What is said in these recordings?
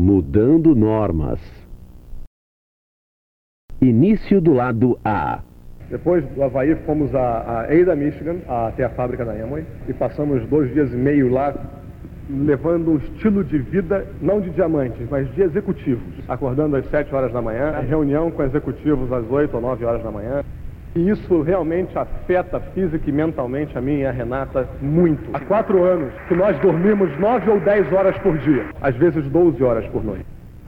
Mudando normas. Início do lado A. Depois do Havaí, fomos a, a Ada, Michigan, até a fábrica da Amway, e passamos dois dias e meio lá, levando um estilo de vida, não de diamantes, mas de executivos. Acordando às 7 horas da manhã, reunião com executivos às 8 ou 9 horas da manhã. E isso realmente afeta física e mentalmente a mim e a Renata muito. Há quatro anos que nós dormimos 9 ou 10 horas por dia, às vezes 12 horas por noite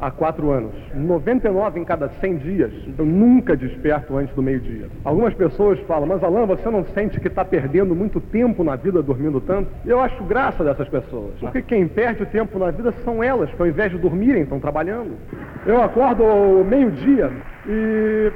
há quatro anos. 99 em cada 100 dias, eu nunca desperto antes do meio-dia. Algumas pessoas falam, mas Alain, você não sente que está perdendo muito tempo na vida dormindo tanto? Eu acho graça dessas pessoas, porque quem perde o tempo na vida são elas, que ao invés de dormirem, estão trabalhando. Eu acordo meio-dia e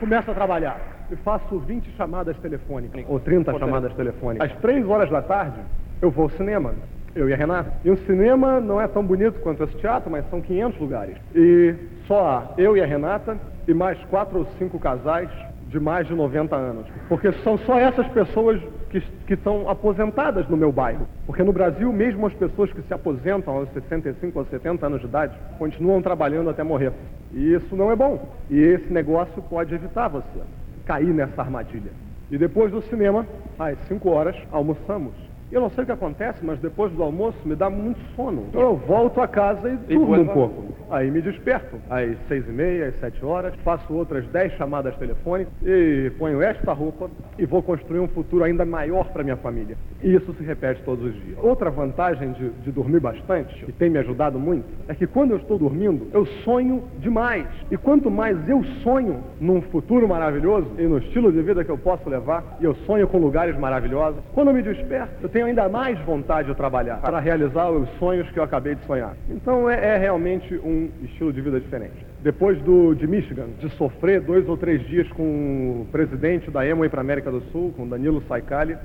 começo a trabalhar. E faço 20 chamadas telefônicas, ou 30 chamadas telefônicas. Às 3 horas da tarde, eu vou ao cinema. Eu e a Renata. E um cinema não é tão bonito quanto esse teatro, mas são 500 lugares. E só eu e a Renata e mais quatro ou cinco casais de mais de 90 anos. Porque são só essas pessoas que, que estão aposentadas no meu bairro. Porque no Brasil, mesmo as pessoas que se aposentam aos 65 ou 70 anos de idade, continuam trabalhando até morrer. E isso não é bom. E esse negócio pode evitar você cair nessa armadilha. E depois do cinema, às 5 horas, almoçamos. Eu não sei o que acontece, mas depois do almoço me dá muito sono. Então eu volto a casa e durmo um pouco. Aí me desperto às seis e meia, às sete horas, faço outras dez chamadas telefônicas e ponho esta roupa e vou construir um futuro ainda maior para minha família. E isso se repete todos os dias. Outra vantagem de, de dormir bastante, que tem me ajudado muito, é que quando eu estou dormindo, eu sonho demais. E quanto mais eu sonho num futuro maravilhoso e no estilo de vida que eu posso levar, e eu sonho com lugares maravilhosos, quando eu me desperto, eu tenho tenho ainda mais vontade de trabalhar para realizar os sonhos que eu acabei de sonhar. Então é, é realmente um estilo de vida diferente. Depois do, de Michigan, de sofrer dois ou três dias com o presidente da Amway para a América do Sul, com Danilo Saicali,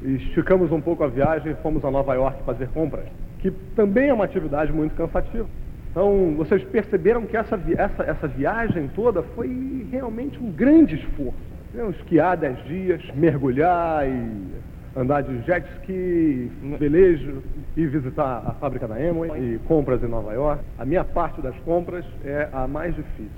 esticamos um pouco a viagem e fomos a Nova York fazer compras, que também é uma atividade muito cansativa. Então, vocês perceberam que essa, essa, essa viagem toda foi realmente um grande esforço. Esquiar dez dias, mergulhar e andar de jet ski, velejo e visitar a fábrica da Amway e compras em Nova York. A minha parte das compras é a mais difícil,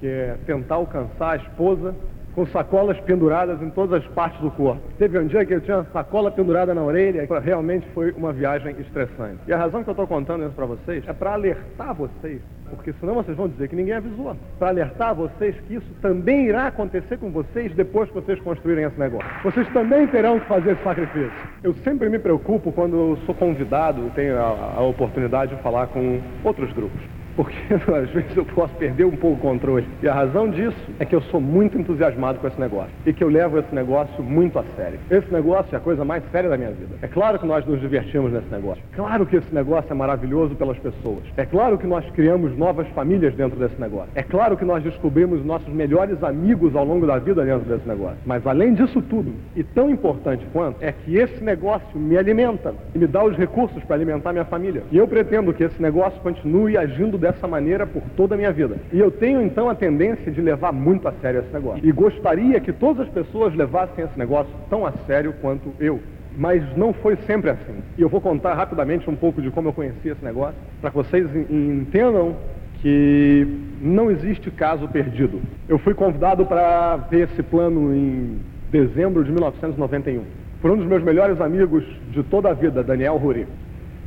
que é tentar alcançar a esposa com sacolas penduradas em todas as partes do corpo. Teve um dia que eu tinha uma sacola pendurada na orelha, realmente foi uma viagem estressante. E a razão que eu estou contando isso para vocês é para alertar vocês porque senão vocês vão dizer que ninguém avisou. Para alertar vocês que isso também irá acontecer com vocês depois que vocês construírem esse negócio. Vocês também terão que fazer esse sacrifício. Eu sempre me preocupo quando sou convidado tenho a, a oportunidade de falar com outros grupos porque às vezes eu posso perder um pouco o controle. E a razão disso é que eu sou muito entusiasmado com esse negócio e que eu levo esse negócio muito a sério. Esse negócio é a coisa mais séria da minha vida. É claro que nós nos divertimos nesse negócio. Claro que esse negócio é maravilhoso pelas pessoas. É claro que nós criamos novas famílias dentro desse negócio. É claro que nós descobrimos nossos melhores amigos ao longo da vida dentro desse negócio. Mas além disso tudo, e tão importante quanto, é que esse negócio me alimenta e me dá os recursos para alimentar minha família. E eu pretendo que esse negócio continue agindo dessa maneira por toda a minha vida. E eu tenho então a tendência de levar muito a sério esse negócio. E gostaria que todas as pessoas levassem esse negócio tão a sério quanto eu. Mas não foi sempre assim. E eu vou contar rapidamente um pouco de como eu conheci esse negócio, para que vocês entendam que não existe caso perdido. Eu fui convidado para ver esse plano em dezembro de 1991 por um dos meus melhores amigos de toda a vida, Daniel Ruri.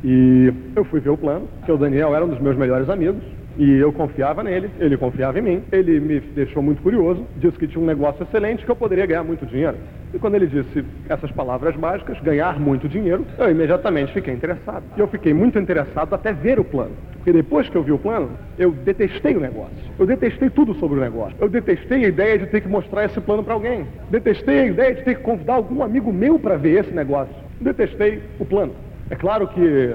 E eu fui ver o plano, que o Daniel era um dos meus melhores amigos, e eu confiava nele, ele confiava em mim. Ele me deixou muito curioso, disse que tinha um negócio excelente que eu poderia ganhar muito dinheiro. E quando ele disse essas palavras mágicas, ganhar muito dinheiro, eu imediatamente fiquei interessado. E eu fiquei muito interessado até ver o plano. Porque depois que eu vi o plano, eu detestei o negócio. Eu detestei tudo sobre o negócio. Eu detestei a ideia de ter que mostrar esse plano para alguém. Detestei a ideia de ter que convidar algum amigo meu para ver esse negócio. Detestei o plano. É claro que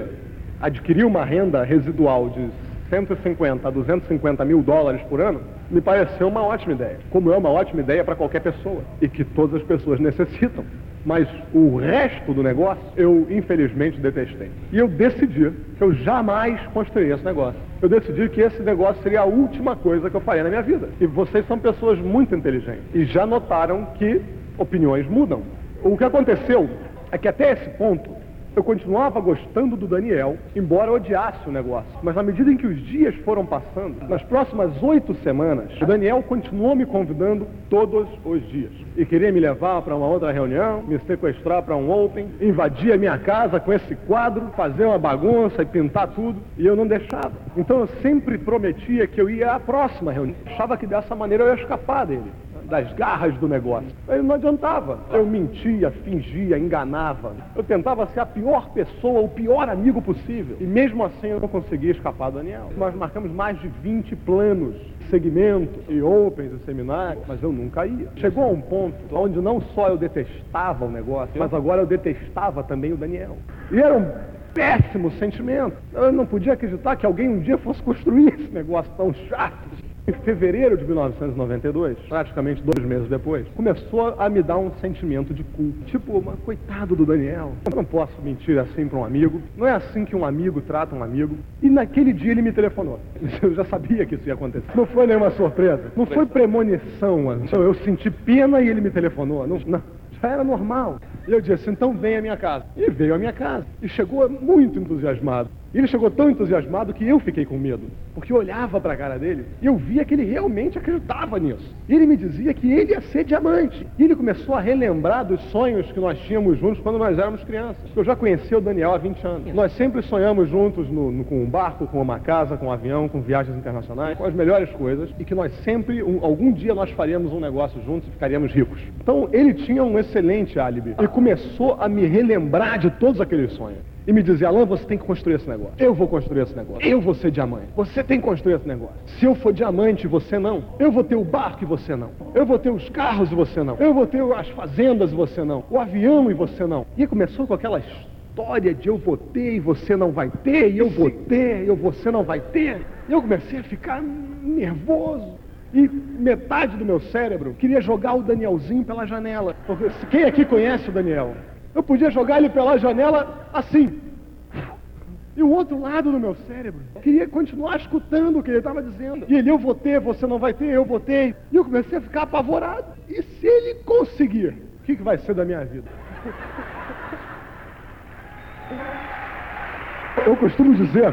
adquirir uma renda residual de 150 a 250 mil dólares por ano me pareceu uma ótima ideia. Como é uma ótima ideia para qualquer pessoa e que todas as pessoas necessitam. Mas o resto do negócio eu infelizmente detestei. E eu decidi que eu jamais construiria esse negócio. Eu decidi que esse negócio seria a última coisa que eu faria na minha vida. E vocês são pessoas muito inteligentes e já notaram que opiniões mudam. O que aconteceu é que até esse ponto Eu continuava gostando do Daniel, embora odiasse o negócio. Mas à medida em que os dias foram passando, nas próximas oito semanas, o Daniel continuou me convidando todos os dias. E queria me levar para uma outra reunião, me sequestrar para um open, invadir a minha casa com esse quadro, fazer uma bagunça e pintar tudo. E eu não deixava. Então eu sempre prometia que eu ia à próxima reunião. Achava que dessa maneira eu ia escapar dele das garras do negócio. Aí não adiantava. Eu mentia, fingia, enganava. Eu tentava ser a pior pessoa, o pior amigo possível. E mesmo assim eu não conseguia escapar do Daniel. Nós marcamos mais de 20 planos, segmentos e opens e seminários, mas eu nunca ia. Chegou a um ponto onde não só eu detestava o negócio, mas agora eu detestava também o Daniel. E era um péssimo sentimento. Eu não podia acreditar que alguém um dia fosse construir esse negócio tão chato. Em fevereiro de 1992, praticamente dois meses depois, começou a me dar um sentimento de culpa. Tipo, mas coitado do Daniel, eu não posso mentir assim para um amigo. Não é assim que um amigo trata um amigo. E naquele dia ele me telefonou. Eu já sabia que isso ia acontecer. Não foi nenhuma surpresa. Não foi premonição. Eu senti pena e ele me telefonou. Não, não já era normal. Eu disse, então vem à minha casa. E veio à minha casa. E chegou muito entusiasmado. E ele chegou tão entusiasmado que eu fiquei com medo. Porque eu olhava para a cara dele e eu via que ele realmente acreditava nisso. E ele me dizia que ele ia ser diamante. E ele começou a relembrar dos sonhos que nós tínhamos juntos quando nós éramos crianças. Eu já conhecia o Daniel há 20 anos. Nós sempre sonhamos juntos no, no, com um barco, com uma casa, com um avião, com viagens internacionais, com as melhores coisas. E que nós sempre, um, algum dia nós faríamos um negócio juntos e ficaríamos ricos. Então ele tinha um excelente álibi. E começou a me relembrar de todos aqueles sonhos e me dizia, Alan, você tem que construir esse negócio. Eu vou construir esse negócio. Eu vou ser diamante. Você tem que construir esse negócio. Se eu for diamante, você não. Eu vou ter o barco e você não. Eu vou ter os carros e você não. Eu vou ter as fazendas e você não. O avião e você não. E começou com aquela história de eu vou ter e você não vai ter, e eu vou ter e você não vai ter. E eu comecei a ficar nervoso. E metade do meu cérebro queria jogar o Danielzinho pela janela. Porque quem aqui conhece o Daniel? Eu podia jogar ele pela janela assim. E o outro lado do meu cérebro queria continuar escutando o que ele estava dizendo. E ele, eu vou ter, você não vai ter, eu vou ter. E eu comecei a ficar apavorado. E se ele conseguir, o que, que vai ser da minha vida? Eu costumo dizer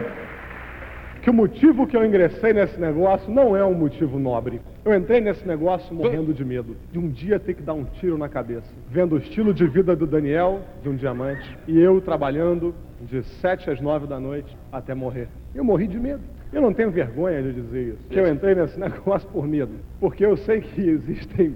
que o motivo que eu ingressei nesse negócio não é um motivo nobre. Eu entrei nesse negócio morrendo de medo, de um dia ter que dar um tiro na cabeça, vendo o estilo de vida do Daniel, de um diamante, e eu trabalhando de sete às nove da noite até morrer. Eu morri de medo. Eu não tenho vergonha de dizer isso. Que eu entrei nesse negócio por medo, porque eu sei que existem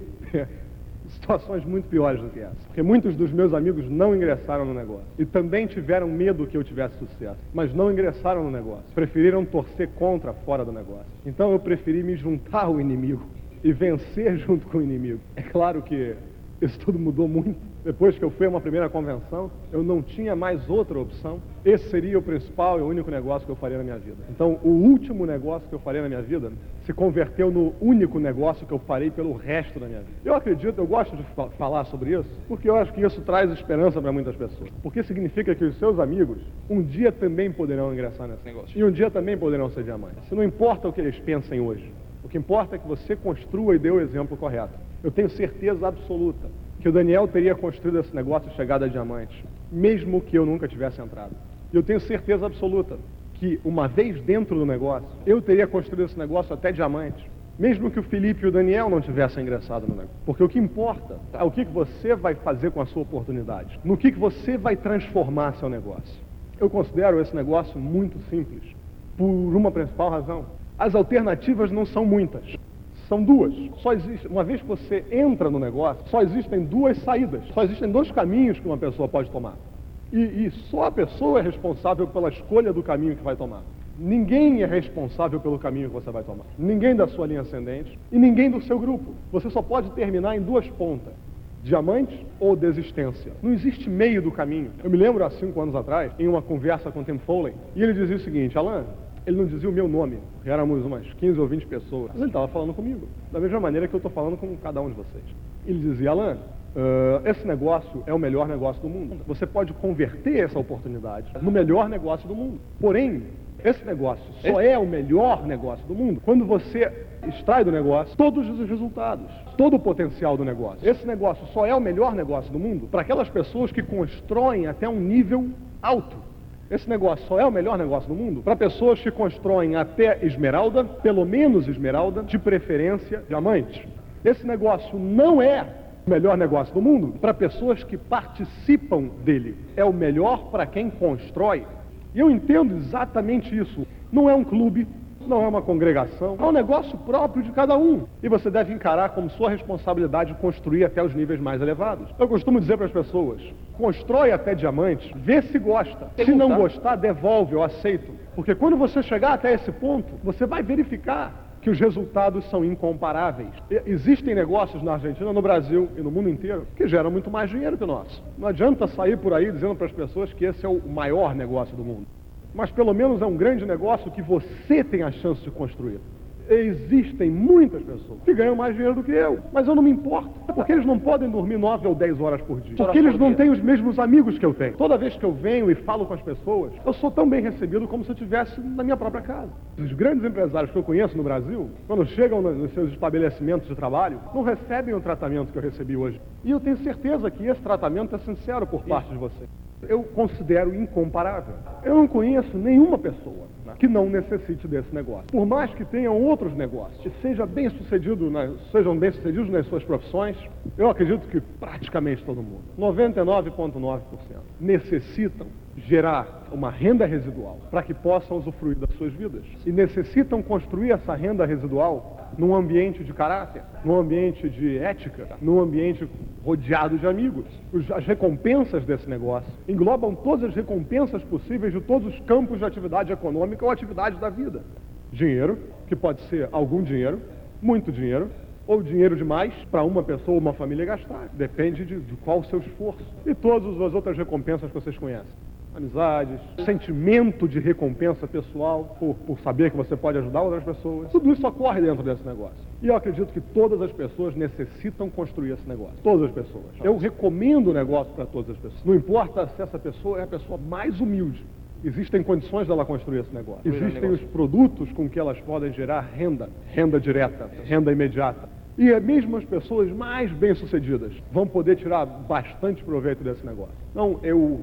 situações muito piores do que essa. Porque muitos dos meus amigos não ingressaram no negócio. E também tiveram medo que eu tivesse sucesso. Mas não ingressaram no negócio. Preferiram torcer contra fora do negócio. Então eu preferi me juntar ao inimigo e vencer junto com o inimigo. É claro que isso tudo mudou muito. Depois que eu fui a uma primeira convenção, eu não tinha mais outra opção. Esse seria o principal e o único negócio que eu faria na minha vida. Então, o último negócio que eu faria na minha vida se converteu no único negócio que eu farei pelo resto da minha vida. Eu acredito, eu gosto de falar sobre isso, porque eu acho que isso traz esperança para muitas pessoas. Porque significa que os seus amigos um dia também poderão ingressar nesse negócio. E um dia também poderão ser diamantes. Não importa o que eles pensem hoje. O que importa é que você construa e dê o exemplo correto. Eu tenho certeza absoluta que o Daniel teria construído esse negócio chegado a diamante, mesmo que eu nunca tivesse entrado. E eu tenho certeza absoluta que, uma vez dentro do negócio, eu teria construído esse negócio até diamante, mesmo que o Felipe e o Daniel não tivessem ingressado no negócio. Porque o que importa é o que você vai fazer com a sua oportunidade, no que você vai transformar seu negócio. Eu considero esse negócio muito simples, por uma principal razão. As alternativas não são muitas. São duas. Só existe, uma vez que você entra no negócio, só existem duas saídas. Só existem dois caminhos que uma pessoa pode tomar. E, e só a pessoa é responsável pela escolha do caminho que vai tomar. Ninguém é responsável pelo caminho que você vai tomar. Ninguém da sua linha ascendente e ninguém do seu grupo. Você só pode terminar em duas pontas. Diamante ou desistência. Não existe meio do caminho. Eu me lembro há cinco anos atrás, em uma conversa com Tim Foley, e ele dizia o seguinte, Alan, ele não dizia o meu nome, éramos umas 15 ou 20 pessoas, mas ele estava falando comigo, da mesma maneira que eu estou falando com cada um de vocês. Ele dizia, Alan, uh, esse negócio é o melhor negócio do mundo. Você pode converter essa oportunidade no melhor negócio do mundo. Porém, esse negócio só é o melhor negócio do mundo quando você extrai do negócio todos os resultados, todo o potencial do negócio. Esse negócio só é o melhor negócio do mundo para aquelas pessoas que constroem até um nível alto. Esse negócio só é o melhor negócio do mundo para pessoas que constroem até esmeralda, pelo menos esmeralda, de preferência diamante. Esse negócio não é o melhor negócio do mundo para pessoas que participam dele. É o melhor para quem constrói. E eu entendo exatamente isso. Não é um clube, não é uma congregação, é um negócio próprio de cada um. E você deve encarar como sua responsabilidade construir até os níveis mais elevados. Eu costumo dizer para as pessoas: constrói até diamante, vê se gosta. Se não gostar, devolve, eu aceito. Porque quando você chegar até esse ponto, você vai verificar que os resultados são incomparáveis. Existem negócios na Argentina, no Brasil e no mundo inteiro que geram muito mais dinheiro que o nosso. Não adianta sair por aí dizendo para as pessoas que esse é o maior negócio do mundo mas pelo menos é um grande negócio que você tem a chance de construir. Existem muitas pessoas que ganham mais dinheiro do que eu, mas eu não me importo, porque eles não podem dormir 9 ou 10 horas por dia, porque eles não têm os mesmos amigos que eu tenho. Toda vez que eu venho e falo com as pessoas, eu sou tão bem recebido como se eu estivesse na minha própria casa. Os grandes empresários que eu conheço no Brasil, quando chegam nos seus estabelecimentos de trabalho, não recebem o tratamento que eu recebi hoje. E eu tenho certeza que esse tratamento é sincero por parte de vocês eu considero incomparável. Eu não conheço nenhuma pessoa né, que não necessite desse negócio. Por mais que tenham outros negócios, que seja bem sucedido na, sejam bem sucedidos nas suas profissões, eu acredito que praticamente todo mundo, 99,9%, necessitam gerar uma renda residual para que possam usufruir das suas vidas. E necessitam construir essa renda residual num ambiente de caráter, num ambiente de ética, num ambiente rodeado de amigos. As recompensas desse negócio englobam todas as recompensas possíveis de todos os campos de atividade econômica ou atividade da vida. Dinheiro, que pode ser algum dinheiro, muito dinheiro, ou dinheiro demais para uma pessoa ou uma família gastar. Depende de, de qual o seu esforço. E todas as outras recompensas que vocês conhecem amizades, sentimento de recompensa pessoal por, por saber que você pode ajudar outras pessoas. Tudo isso ocorre dentro desse negócio. E eu acredito que todas as pessoas necessitam construir esse negócio. Todas as pessoas. Eu recomendo o negócio para todas as pessoas. Não importa se essa pessoa é a pessoa mais humilde. Existem condições dela construir esse negócio. Existem os produtos com que elas podem gerar renda, renda direta, renda imediata. E mesmo as pessoas mais bem-sucedidas vão poder tirar bastante proveito desse negócio. Então, eu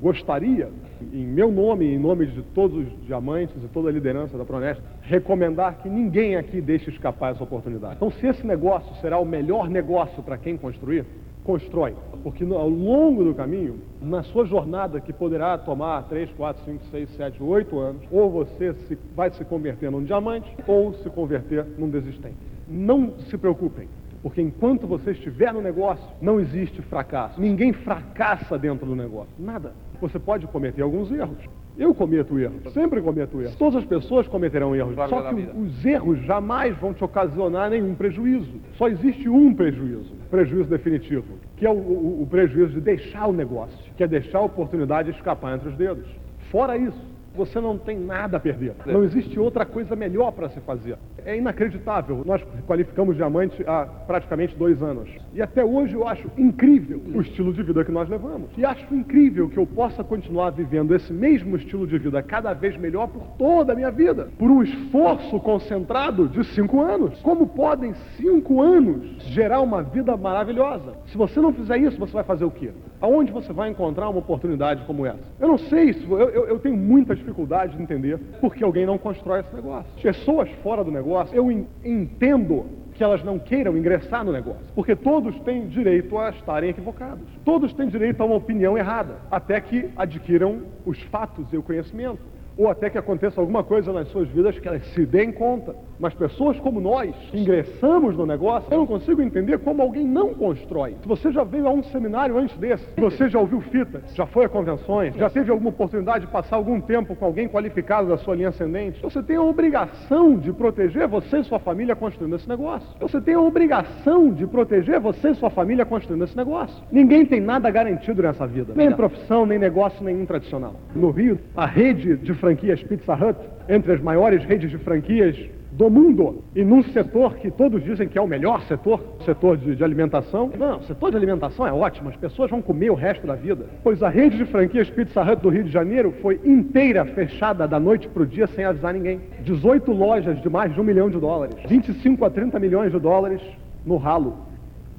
gostaria, em meu nome em nome de todos os diamantes e toda a liderança da Pronest, recomendar que ninguém aqui deixe escapar essa oportunidade. Então, se esse negócio será o melhor negócio para quem construir, constrói. Porque ao longo do caminho, na sua jornada, que poderá tomar 3, 4, 5, 6, 7, 8 anos, ou você se, vai se converter num diamante, ou se converter num desistente. Não se preocupem. Porque enquanto você estiver no negócio, não existe fracasso. Ninguém fracassa dentro do negócio. Nada. Você pode cometer alguns erros. Eu cometo erros, sempre cometo erros. Todas as pessoas cometerão erros. Só que os erros jamais vão te ocasionar nenhum prejuízo. Só existe um prejuízo, prejuízo definitivo, que é o, o, o prejuízo de deixar o negócio, que é deixar a oportunidade escapar entre os dedos. Fora isso, você não tem nada a perder. Não existe outra coisa melhor para se fazer. É inacreditável. Nós qualificamos diamante há praticamente dois anos. E até hoje eu acho incrível o estilo de vida que nós levamos. E acho incrível que eu possa continuar vivendo esse mesmo estilo de vida cada vez melhor por toda a minha vida. Por um esforço concentrado de cinco anos. Como podem cinco anos gerar uma vida maravilhosa? Se você não fizer isso, você vai fazer o quê? Aonde você vai encontrar uma oportunidade como essa? Eu não sei, eu, eu, eu tenho muitas dificuldade de entender porque alguém não constrói esse negócio. Pessoas fora do negócio, eu entendo que elas não queiram ingressar no negócio, porque todos têm direito a estarem equivocados. Todos têm direito a uma opinião errada, até que adquiram os fatos e o conhecimento ou até que aconteça alguma coisa nas suas vidas que elas se deem conta. Mas pessoas como nós, que ingressamos no negócio, eu não consigo entender como alguém não constrói. Se você já veio a um seminário antes desse, você já ouviu fita, já foi a convenções, já teve alguma oportunidade de passar algum tempo com alguém qualificado da sua linha ascendente, você tem a obrigação de proteger você e sua família construindo esse negócio. Você tem a obrigação de proteger você e sua família construindo esse negócio. Ninguém tem nada garantido nessa vida, nem profissão, nem negócio nenhum tradicional. No Rio, a rede de franquias Pizza Hut, entre as maiores redes de franquias do mundo, e num setor que todos dizem que é o melhor setor, setor de, de, alimentação. Não, o setor de alimentação é ótimo, as pessoas vão comer o resto da vida. Pois a rede de franquias Pizza Hut do Rio de Janeiro foi inteira fechada da noite para o dia sem avisar ninguém. 18 lojas de mais de um milhão de dólares, 25 a 30 milhões de dólares no ralo.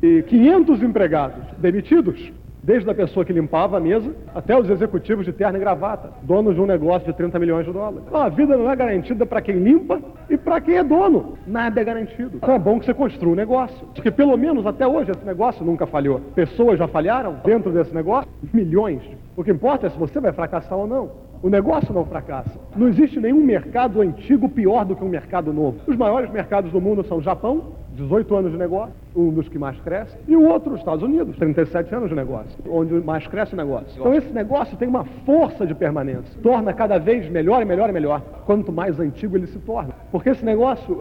E 500 empregados demitidos Desde a pessoa que limpava a mesa até os executivos de terno e gravata, donos de um negócio de 30 milhões de dólares. Então, a vida não é garantida para quem limpa e para quem é dono. Nada é garantido. Então é bom que você construa um negócio. Porque pelo menos até hoje esse negócio nunca falhou. Pessoas já falharam dentro desse negócio? Milhões. O que importa é se você vai fracassar ou não. O negócio não fracassa. Não existe nenhum mercado antigo pior do que um mercado novo. Os maiores mercados do mundo são o Japão, 18 anos de negócio, um dos que mais cresce, e o outro, os Estados Unidos, 37 anos de negócio, onde mais cresce o negócio. Então esse negócio tem uma força de permanência, torna cada vez melhor e melhor e melhor, quanto mais antigo ele se torna. Porque esse negócio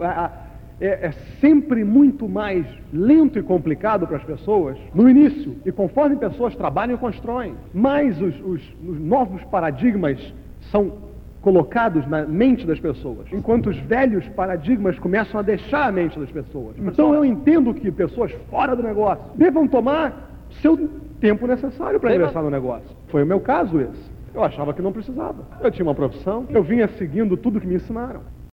é, é, sempre muito mais lento e complicado para as pessoas no início, e conforme pessoas trabalham e constroem, mais os, os, os novos paradigmas são colocados na mente das pessoas, enquanto os velhos paradigmas começam a deixar a mente das pessoas. Então eu entendo que pessoas fora do negócio devam tomar seu tempo necessário para ingressar no negócio. Foi o meu caso esse. Eu achava que não precisava. Eu tinha uma profissão, eu vinha seguindo tudo que me ensinaram.